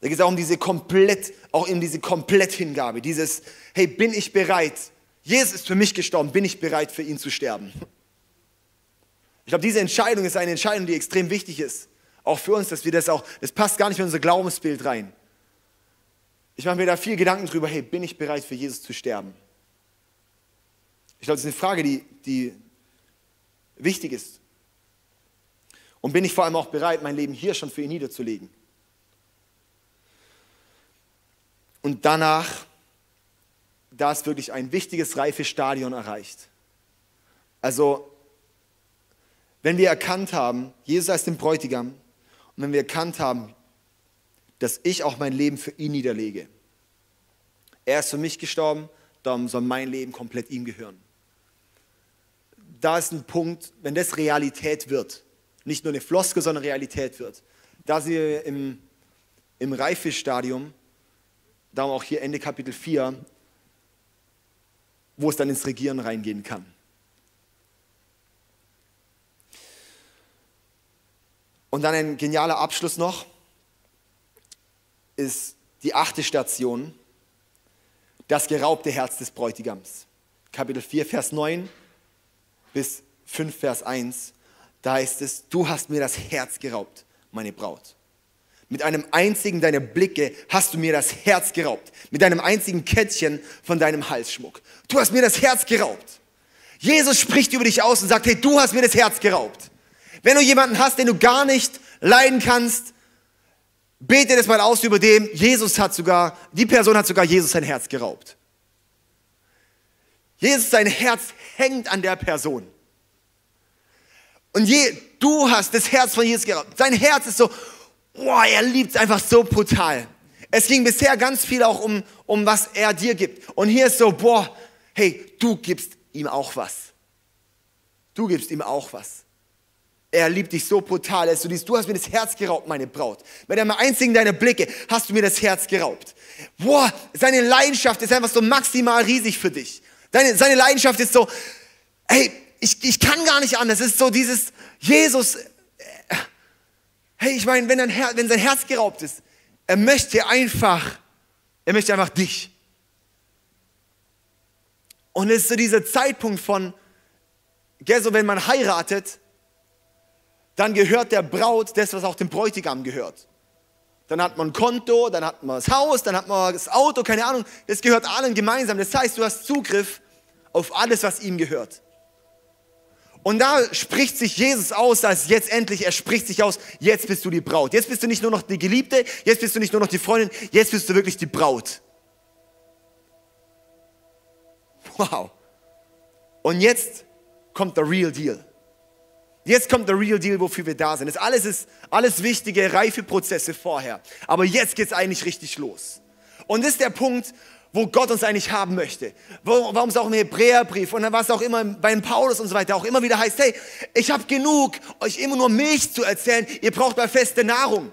[SPEAKER 1] Da geht es auch um diese komplett, auch um diese Kompletthingabe, dieses, hey, bin ich bereit? Jesus ist für mich gestorben, bin ich bereit, für ihn zu sterben? Ich glaube, diese Entscheidung ist eine Entscheidung, die extrem wichtig ist. Auch für uns, dass wir das auch, das passt gar nicht in unser Glaubensbild rein. Ich mache mir da viel Gedanken drüber, hey, bin ich bereit, für Jesus zu sterben? Ich glaube, das ist eine Frage, die, die wichtig ist. Und bin ich vor allem auch bereit, mein Leben hier schon für ihn niederzulegen? Und danach, da ist wirklich ein wichtiges, reifes Stadion erreicht. Also, wenn wir erkannt haben, Jesus als den Bräutigam, und wenn wir erkannt haben, dass ich auch mein Leben für ihn niederlege. Er ist für mich gestorben, darum soll mein Leben komplett ihm gehören da ist ein Punkt, wenn das Realität wird, nicht nur eine Floske, sondern Realität wird, da sind wir im, im Reifestadium, darum auch hier Ende Kapitel 4, wo es dann ins Regieren reingehen kann. Und dann ein genialer Abschluss noch, ist die achte Station, das geraubte Herz des Bräutigams. Kapitel 4, Vers 9 bis 5, Vers 1. da heißt es, du hast mir das Herz geraubt, meine Braut. Mit einem einzigen deiner Blicke hast du mir das Herz geraubt. Mit einem einzigen Kettchen von deinem Halsschmuck. Du hast mir das Herz geraubt. Jesus spricht über dich aus und sagt, hey, du hast mir das Herz geraubt. Wenn du jemanden hast, den du gar nicht leiden kannst, bete das mal aus über dem. Jesus hat sogar, die Person hat sogar Jesus sein Herz geraubt. Jesus, sein Herz hängt an der Person. Und je, du hast das Herz von Jesus geraubt. Sein Herz ist so, boah, er liebt es einfach so brutal. Es ging bisher ganz viel auch um, um was er dir gibt. Und hier ist so, boah, hey, du gibst ihm auch was. Du gibst ihm auch was. Er liebt dich so brutal. Ist so dieses, du hast mir das Herz geraubt, meine Braut. Mit einem einzigen deiner Blicke hast du mir das Herz geraubt. Boah, seine Leidenschaft ist einfach so maximal riesig für dich. Deine, seine Leidenschaft ist so, hey, ich, ich kann gar nicht anders. Es ist so dieses, Jesus, hey, ich meine, wenn, wenn sein Herz geraubt ist, er möchte einfach, er möchte einfach dich. Und es ist so dieser Zeitpunkt von, gell, so wenn man heiratet, dann gehört der Braut das, was auch dem Bräutigam gehört. Dann hat man ein Konto, dann hat man das Haus, dann hat man das Auto, keine Ahnung. Das gehört allen gemeinsam. Das heißt, du hast Zugriff auf alles, was ihm gehört. Und da spricht sich Jesus aus, dass jetzt endlich, er spricht sich aus, jetzt bist du die Braut. Jetzt bist du nicht nur noch die Geliebte, jetzt bist du nicht nur noch die Freundin, jetzt bist du wirklich die Braut. Wow. Und jetzt kommt der Real Deal. Jetzt kommt der Real Deal, wofür wir da sind. Das alles ist alles wichtige Reifeprozesse vorher. Aber jetzt geht es eigentlich richtig los. Und das ist der Punkt, wo Gott uns eigentlich haben möchte. Warum es auch im Hebräerbrief und was auch immer beim Paulus und so weiter auch immer wieder heißt, hey, ich habe genug, euch immer nur Milch zu erzählen, ihr braucht mal feste Nahrung.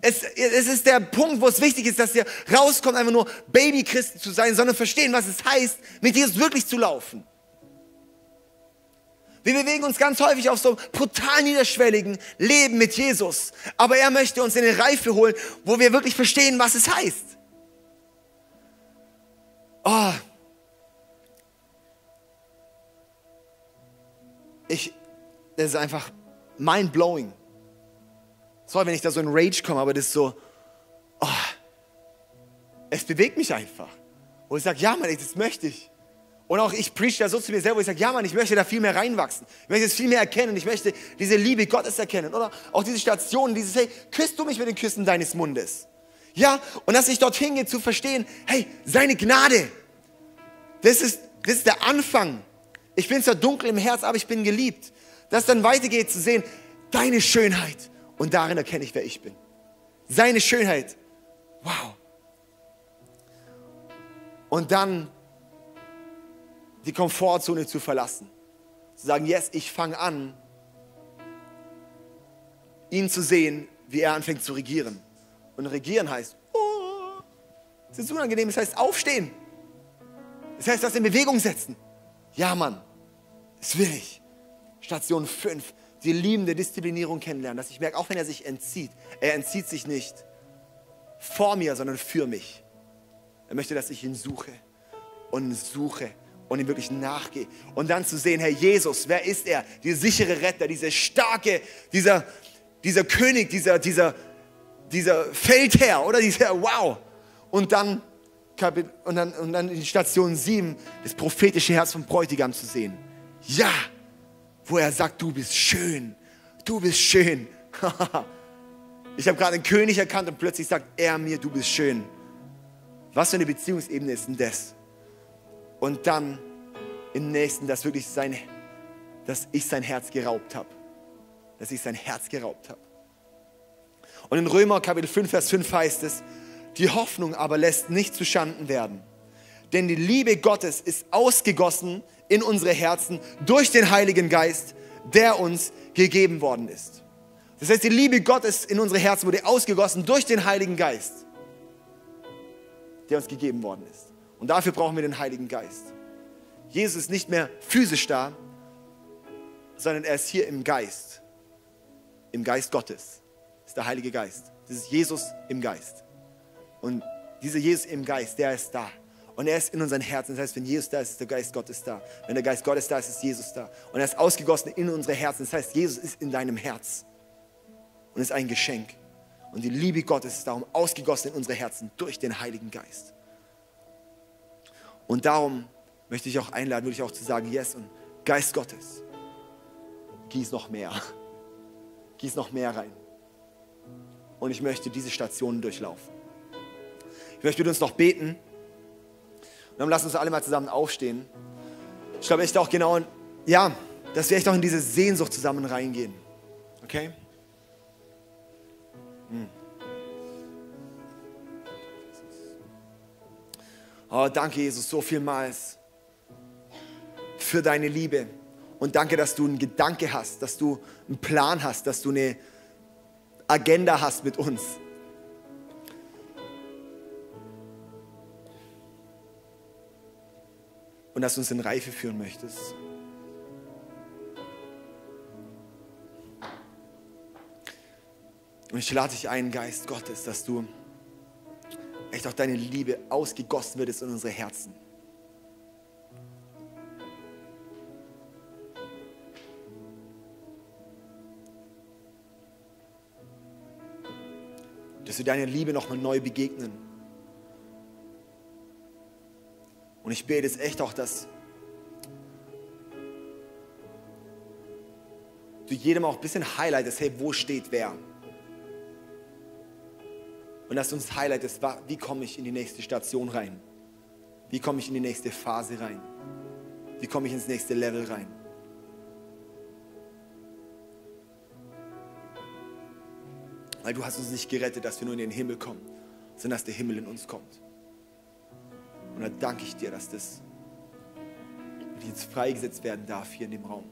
[SPEAKER 1] Es, es ist der Punkt, wo es wichtig ist, dass ihr rauskommt, einfach nur Babychristen zu sein, sondern verstehen, was es heißt, mit Jesus wirklich zu laufen. Wir bewegen uns ganz häufig auf so brutal niederschwelligen Leben mit Jesus. Aber er möchte uns in eine Reife holen, wo wir wirklich verstehen, was es heißt. Oh. Ich, das ist einfach mind-blowing. Sorry, wenn ich da so in Rage komme, aber das ist so, oh, es bewegt mich einfach. Und ich sage, ja, Mann, das möchte ich. Und auch ich preach da so zu mir selber, wo ich sage, ja Mann, ich möchte da viel mehr reinwachsen. Ich möchte es viel mehr erkennen. Ich möchte diese Liebe Gottes erkennen. Oder auch diese Stationen, dieses, hey, küsst du mich mit den Küssen deines Mundes. Ja, und dass ich dorthin gehe zu verstehen, hey, seine Gnade, das ist, das ist der Anfang. Ich bin zwar dunkel im Herz, aber ich bin geliebt. Dass dann weitergeht zu sehen, deine Schönheit. Und darin erkenne ich, wer ich bin. Seine Schönheit. Wow. Und dann die Komfortzone zu verlassen. Zu sagen, yes, ich fange an, ihn zu sehen, wie er anfängt zu regieren. Und regieren heißt, oh, es ist unangenehm, es heißt aufstehen. Es heißt, das in Bewegung setzen. Ja, Mann, das will ich. Station 5, die liebende Disziplinierung kennenlernen, dass ich merke, auch wenn er sich entzieht, er entzieht sich nicht vor mir, sondern für mich. Er möchte, dass ich ihn suche und suche und ihm wirklich nachgehe. Und dann zu sehen, Herr Jesus, wer ist er? Dieser sichere Retter, dieser starke, dieser, dieser König, dieser, dieser, dieser Feldherr, oder dieser Wow. Und dann, und dann, und dann in Station 7 das prophetische Herz vom Bräutigam zu sehen. Ja, wo er sagt, du bist schön, du bist schön. [LAUGHS] ich habe gerade einen König erkannt und plötzlich sagt er mir, du bist schön. Was für eine Beziehungsebene ist denn das? und dann im nächsten, dass wirklich sein, dass ich sein Herz geraubt habe. Dass ich sein Herz geraubt habe. Und in Römer Kapitel 5, Vers 5 heißt es, die Hoffnung aber lässt nicht zu Schanden werden. Denn die Liebe Gottes ist ausgegossen in unsere Herzen durch den Heiligen Geist, der uns gegeben worden ist. Das heißt, die Liebe Gottes in unsere Herzen wurde ausgegossen durch den Heiligen Geist, der uns gegeben worden ist. Und dafür brauchen wir den Heiligen Geist. Jesus ist nicht mehr physisch da, sondern er ist hier im Geist. Im Geist Gottes. Ist der Heilige Geist. Das ist Jesus im Geist. Und dieser Jesus im Geist, der ist da. Und er ist in unseren Herzen. Das heißt, wenn Jesus da ist, ist der Geist Gottes da. Wenn der Geist Gottes da ist, ist Jesus da. Und er ist ausgegossen in unsere Herzen. Das heißt, Jesus ist in deinem Herz und ist ein Geschenk. Und die Liebe Gottes ist darum ausgegossen in unsere Herzen durch den Heiligen Geist. Und darum möchte ich auch einladen, würde ich auch zu sagen, yes, und Geist Gottes, gieß noch mehr. Gieß noch mehr rein. Und ich möchte diese Stationen durchlaufen. Ich möchte mit uns noch beten. Und dann lass uns alle mal zusammen aufstehen. Ich glaube echt auch genau, ja, dass wir echt auch in diese Sehnsucht zusammen reingehen. Okay? Hm. Oh, danke, Jesus, so vielmals für deine Liebe. Und danke, dass du einen Gedanke hast, dass du einen Plan hast, dass du eine Agenda hast mit uns. Und dass du uns in Reife führen möchtest. Und ich lade dich ein, Geist Gottes, dass du echt auch deine Liebe ausgegossen wird in unsere Herzen. Dass wir deine Liebe nochmal neu begegnen. Und ich bete jetzt echt auch, dass du jedem auch ein bisschen highlightest, hey, wo steht wer? Und dass du uns highlightest, wie komme ich in die nächste Station rein? Wie komme ich in die nächste Phase rein? Wie komme ich ins nächste Level rein? Weil du hast uns nicht gerettet, dass wir nur in den Himmel kommen, sondern dass der Himmel in uns kommt. Und da danke ich dir, dass das jetzt freigesetzt werden darf hier in dem Raum.